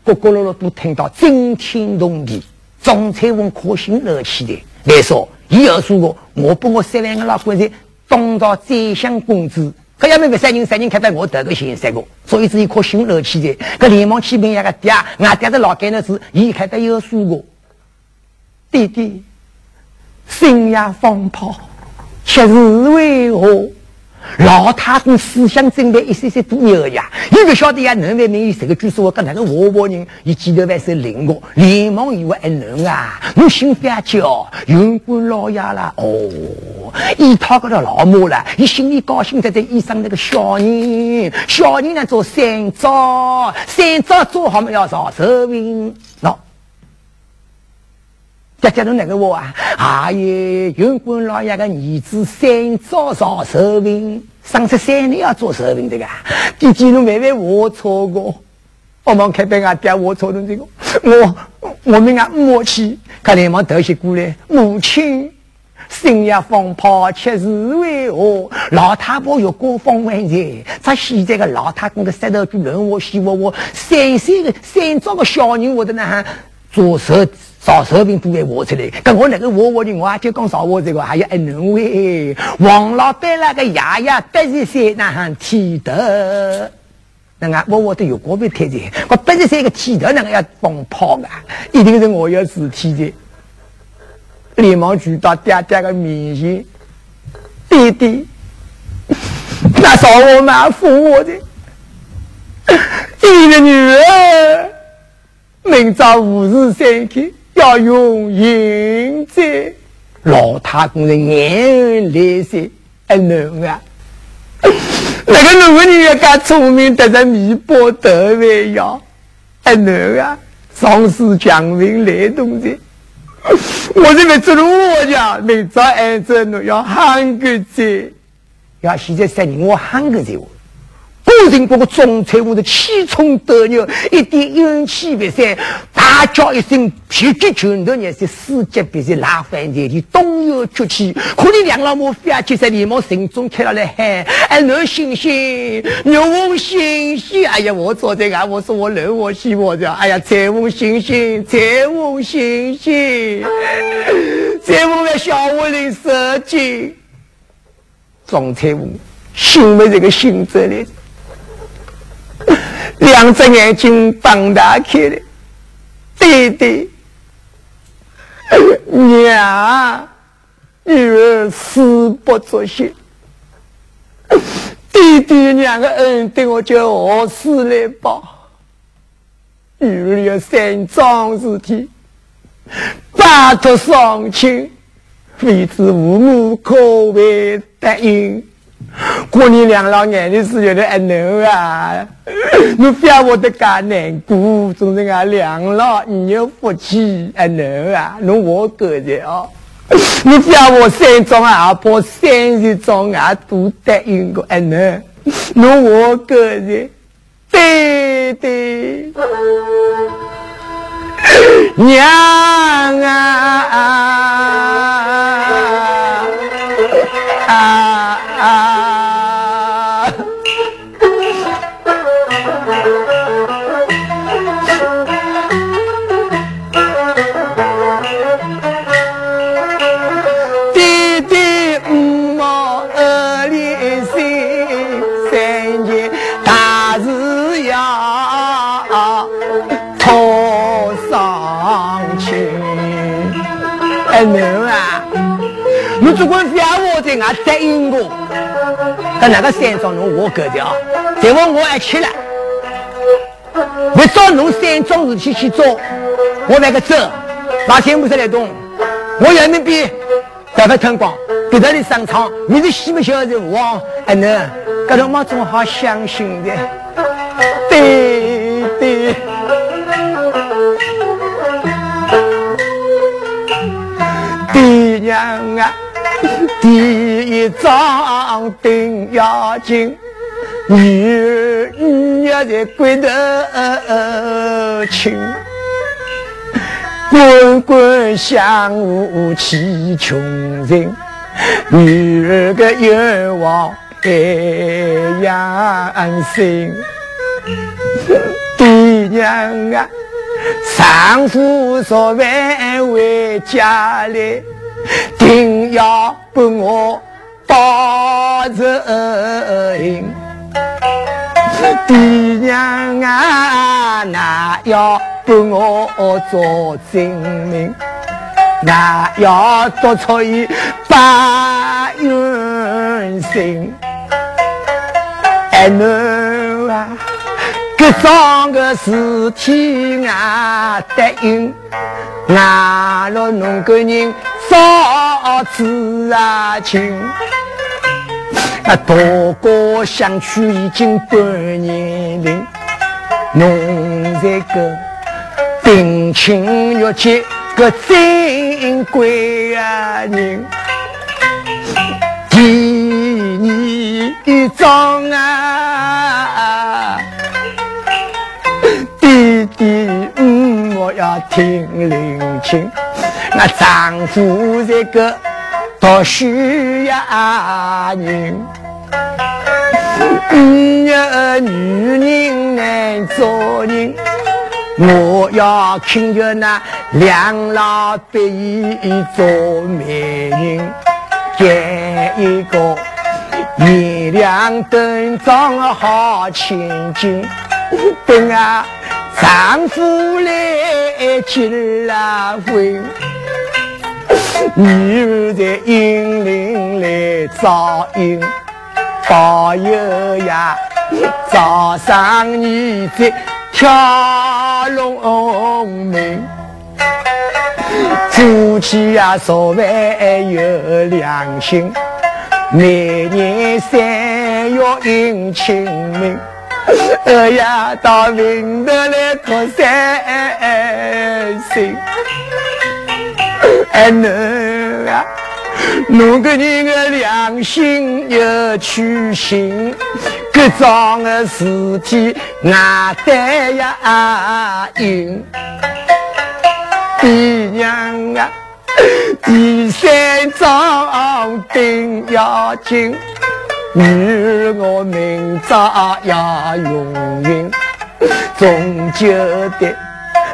个个落落都听到惊天动地。张彩凤可心乐起的来说，以后说过，我把我三万个老官人当做宰相公子。可要没被三人三人看到我得个先三个，所以是一颗心热起的。可连忙去问一个爹，俺爹的老干的是，一看到有说过，弟弟深夜放炮，却是为何？老太公思想真的一些些多牛呀！你不晓得呀？能为民这个据说我跟那个活活人，一记头万是灵个，连忙以为哎能啊！我心发焦，云官老爷啦！哦，一套个老母了，你心里高兴在在衣裳那个小人，小人呢做三招，三招做好么要上寿命喏。家家都那个我啊，还有云官老爷的儿子三招上寿命，上十三年要做寿命的个，弟弟侬慢慢我错过，我忙开班啊，爹我错的这个，我我们啊母亲，他连忙头些过来，母亲深夜放炮，却是为何？老太婆有过方万岁，他现在的老太公的舌头就轮我希望我三岁的三招个小人，我的呢做寿。烧寿饼都给挖出来，跟我那个窝窝的，我就讲烧我这个，还有一能喂王老板那个爷爷八十岁那哈剃头，那个我我都有过别贴的，我八十岁个剃头那个要放炮啊，一定是我要自剃的。连忙举到爹爹的面前，弟弟，那烧我妈扶我的，你的女儿，明朝五日三刻。要用银子，老太公的眼泪水，哎能啊！那个农人要干聪明，得着米包得为要，哎能啊！壮士强兵来东的，我这边走路我讲，明早挨着侬要喊个子，要现在三年我喊个子。古人这个总裁，我的气冲得牛，一点运气不散，大叫一声，脾气拳头也是四级别是拉翻天的，东有崛起。可你两老母非要接在连忙心中开了来喊：“哎，侬醒醒，牛翁醒醒！哎呀，我坐在啊，我说我楼我西我着，哎呀，财翁醒醒，财翁醒醒，财翁在小屋里射精，总裁翁心没这个心责的。两只眼睛放大开了，弟弟，娘，女儿死不足惜，弟弟娘的恩对我就何时来报？女儿有三桩事体，拜托双亲，为之父母可为答应。过年两老眼里是有点爱侬啊，你不要我的干难过，总是俺两老你有福气爱侬啊，侬我个人哦，你不要我三庄阿婆三十庄阿都答应过爱侬，侬我个人，对对，娘啊啊啊！Ah! 但那个山庄侬我搞的啊，再问我还去了，别找侬山庄事体去做，我那个走，拿钱不是来动，我人民币白发吞光，别的的商场，你是西门小人物啊！哎能，这种嘛总好相信的，对对。娘啊，爹一桩定要紧，女儿女儿在归头亲，滚滚相互气穷人，女儿的愿望白养心，爹娘啊，丈夫说完回家来。定要把我保人，爹娘啊，那要把我做证明，那要做出一把冤心，哎侬啊，这桩个事体啊，答应俺了侬个人。嫂子啊亲，那大哥相娶已经半年龄，侬这个定亲要结个珍贵啊人，替你装啊，弟弟，嗯，我要听灵亲。那丈夫这个多需要人，女人难做人。我要请求那两老得以做媒人，给一个月亮灯装好千金，等啊丈夫来结了婚。女儿在阴林来照应，保佑呀！早上你在跳龙门，夫妻呀说饭有良心，每年三月迎清明，哎呀到明头来过三星。哎能啊，侬个人的良心有屈心，各桩的事体哪得呀应？爹娘啊，第三桩定要紧，女儿我明早要用运，终究的。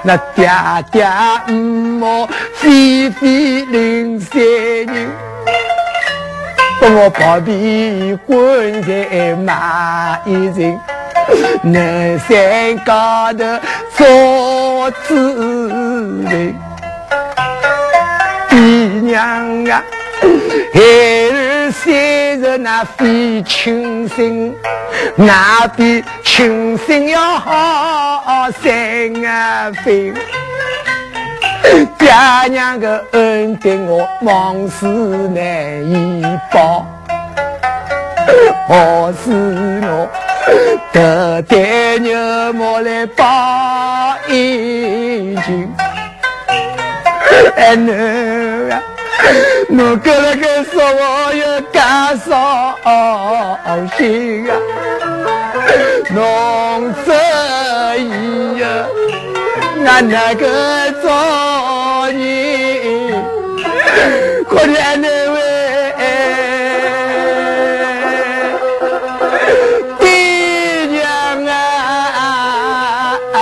那爹爹母非非零三人，把我抱皮关在马一人，南山高头做子人，爹娘啊，孩儿三日那非亲生，那比亲生要好三分。爹娘的恩德我往事难以报，何时我得爹娘莫来报一句？哎侬啊，我跟那个说我有干啥心啊？侬这一呀，俺那个做人，可怜那位爹娘啊！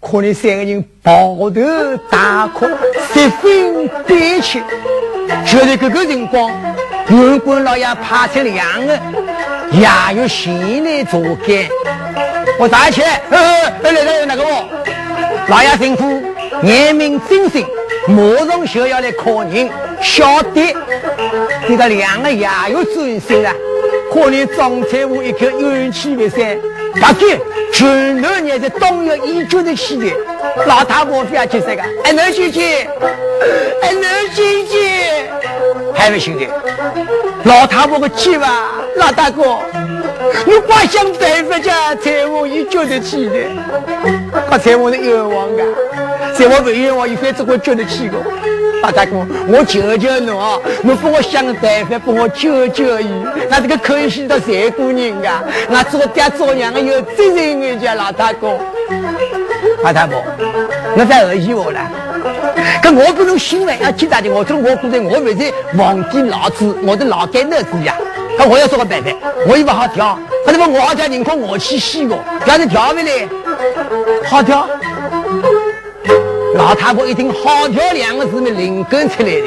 可怜三个人抱头大哭，十分悲切。就在这个辰光，文官老爷派出两个。衙役前来查监，我站起来，呃，来来来，哪个哦？老爷吩咐，严明精神，马上就要来考人，晓得这个两个也有尊师啊。可怜张财务一口冤气未散，大姐，全头年在冬月已久的期待，老太婆非要去这个，哎，能进去，哎，能进去，还没兄弟，老太婆个气吧，老大哥，你光想办法家财务已久的期待，他财务是冤枉的，财务不冤枉，一会只会觉得气个。老大哥，我求求侬啊，侬帮我想个办法，帮我救救伊。那这个可惜到谁过人啊？那做爹做娘的有责任的家老大哥。老太婆，我在恶意我了。可我不能心外要记大的，我说我不在，我不是忘记老子，我的老干儿子呀。可我要做个办法，我又不好调，他他妈我好调，人看我去洗我，要是跳回来，好跳。老太婆一听“好调”两个字，的灵感出来的。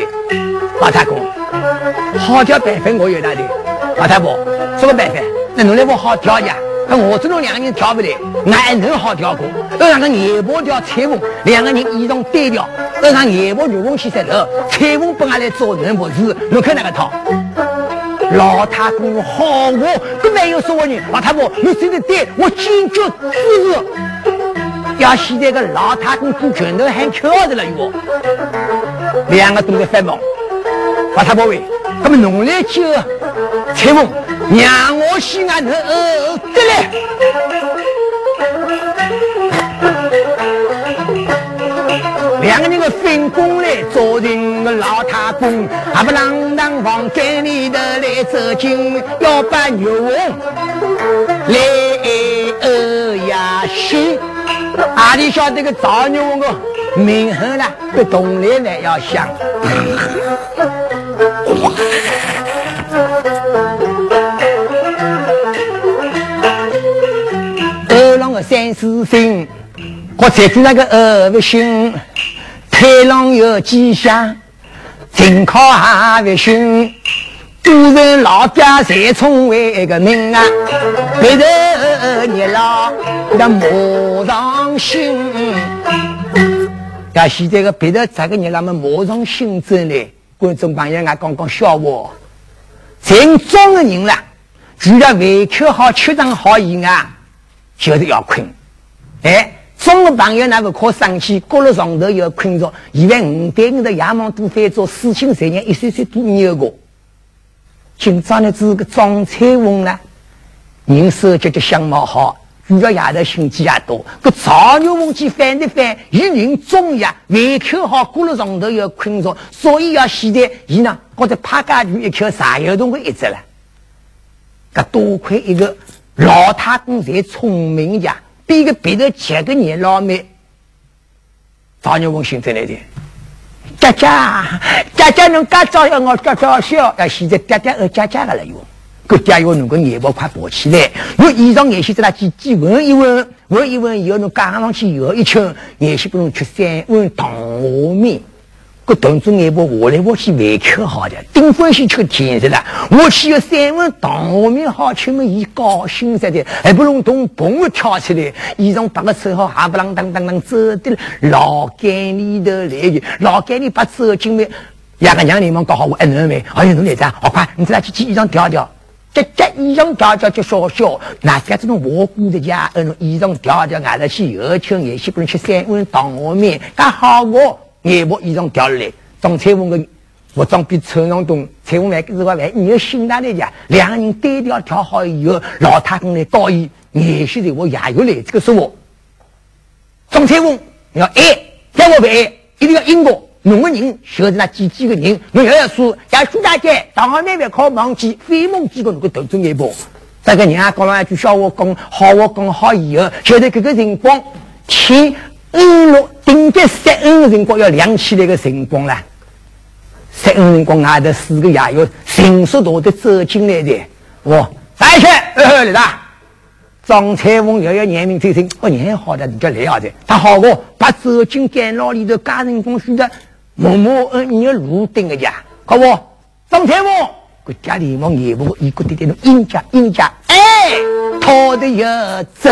老太公，好调办法我有哪里？老太婆，什么办法？那侬来我好调呀？那我这种两个人调不来，还能好调过？要让个眼婆调彩凤，两个人一同单调。要让眼婆如凤去石头，彩凤帮俺来做人不是？侬看哪个套？老太公好话，都没有说话人。老太婆，你说的对，我坚决支持。要现在个老太公做拳头喊巧的了哟，两个都在发梦。老太婆喂，他们弄来救彩凤，让我西安头得嘞。两个人的分工来造成个老太公，还不啷当房间里头来走进，要把牛王来阿里晓得个造牛王个名号呢？比动力呢要响。二郎个三四分，我才知那个二不行。太郎有吉祥，紧靠还不行。古人老爹才聪为个名啊，别人你老那马上心。要现在个别人这个你那么马上心真呢？观众朋友，俺讲讲笑话。正装的人啦，除了胃口好、吃长好以外，就是要困。哎，中的朋友那不可生气，过了床头要困着，以为五代五的衙门都翻做四清三年，一岁岁都没有过。今朝呢，这个张彩翁呢，人手脚脚相貌好，主要丫头心机也多。个曹牛翁去翻的翻，一人中呀，胃口好，过了床头要困着，所以要现在伊呢，觉得怕家具一口啥油东会一只了。个多亏一个老太公才聪明呀，比个别的几个年老妹，曹牛翁心在那点。家家家家能干早要我家早小，要现在爹爹和家家的了哟。搿爹要侬个眼包快跑起来，我衣裳眼线在那几几闻一闻，闻一闻以后侬赶上去以后一吃，眼线不能吃三碗糖虾面。个动作眼包下来我去胃口好的，顶欢喜吃甜食了。我去有三碗糖虾面好吃么？伊高兴死的，还不弄动蹦跳起来，衣裳搭个手好，还不啷当当当走的老干里头来的，老干里把走进面，两个娘连忙搞好我哎侬没？哎呀侬来着，好快，你再去去衣裳调调。这这衣裳调调就少少，那家这种我姑的家，嗯，衣裳调调，俺那去有吃也是不能吃三碗糖虾面，刚好我眼部衣裳调下来，张彩凤个服装比陈长东、彩凤还个是话还你要心大来讲，两个人单调调好以后，老太公来告伊，眼现在我也有来这个说话，张彩凤要爱，要我不爱，一定要应我。侬个人就是那几几个人，侬要要说，像苏大姐，大好妹妹靠忘记，非忘记个侬个头中一步。这个人啊，讲了一句笑话，讲好话讲好以后，就在这个辰光，天暗落，顶在十二个辰光要亮起来的辰光了。十二辰光外头四个衙要迅速度的走进来的，我再去，来哒。张彩凤又要年名最深，我年好的你叫来啊的，他好过把走进监牢里头，家人公许的。默默嗯，你要路顶个家，好不？张彩凤，国家里往业务一个点点的应家应家，哎，拖的要走。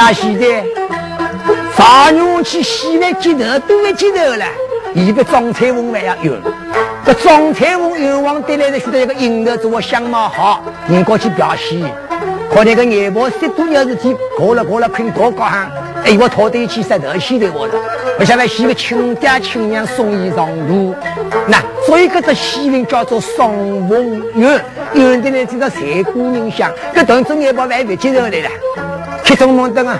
呀，现在上牛去洗完鸡头，都完鸡头了。一个装菜翁还要用，这装菜翁用完得来的，需要一个影头做相貌好，人过去表现。可那个眼婆十多年事体，过了过了困高高喊，哎，我拖得起石头洗头我的，我下来洗个亲爹亲娘送衣上路。那所以这个戏名叫做双凤院，有的呢这个财姑人香，这同志眼婆还别接受来了，吃中梦灯啊，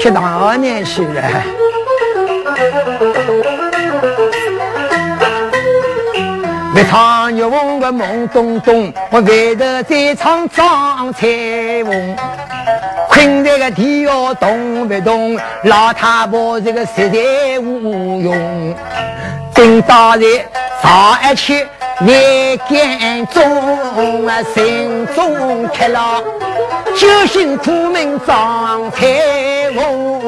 吃大年去了。别唱玉凤个梦东东，我回头再唱张彩凤。困在个地下动不动，老太婆这个实在无用。等到在上一去夜间中啊，心中吃了救星苦命张彩凤。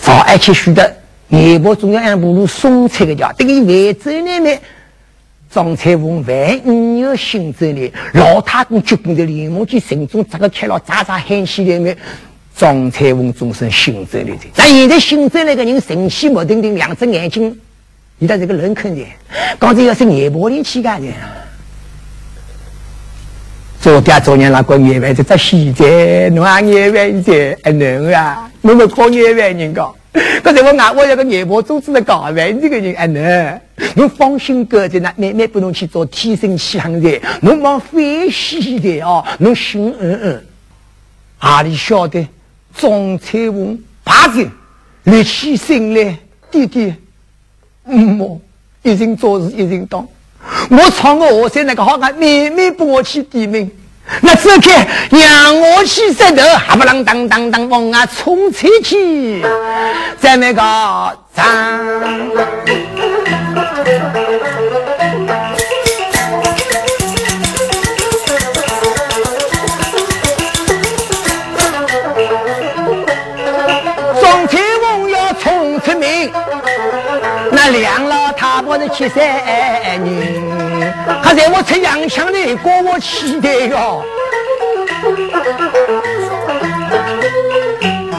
上一去输的。内部中央安部路送菜的家，等于万州那边张彩凤万五有心州里，老太公鞠躬的连忙去城中这个吃了渣渣喊起里面，张彩凤终身心州里的。那现在心州那个人神气莫定定，两只眼睛，你在这个人坑的，刚才要是内部里去干的。昨天昨年那个夜晚在西在，侬啊夜晚在，哎侬啊，侬们靠夜晚人讲。刚才我外我有个眼婆组织的搞完这个人，哎侬，侬放心哥在那，妹妹不能去做天生气行的，侬往飞西的哦，侬心嗯嗯，哪里晓得张彩虹八子力气心来，弟弟，嗯么，一人做事一人当，我闯个河山那个好汉，妹妹不我去抵命。那这看让我去山头，哈不啷当当当往啊冲出去，在那个站。那两老太婆是七三人。他在我出洋枪的，过我期待哟。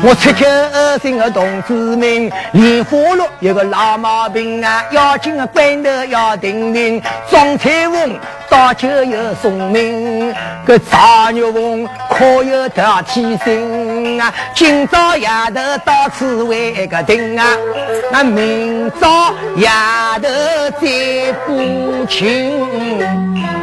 我七七二十个同志们，莲花路有个老毛病啊，要紧的关头要停停，装彩虹倒酒又送命，个炸肉凤可有大提啊，今朝夜头到此为个定啊，那明朝夜头再补情。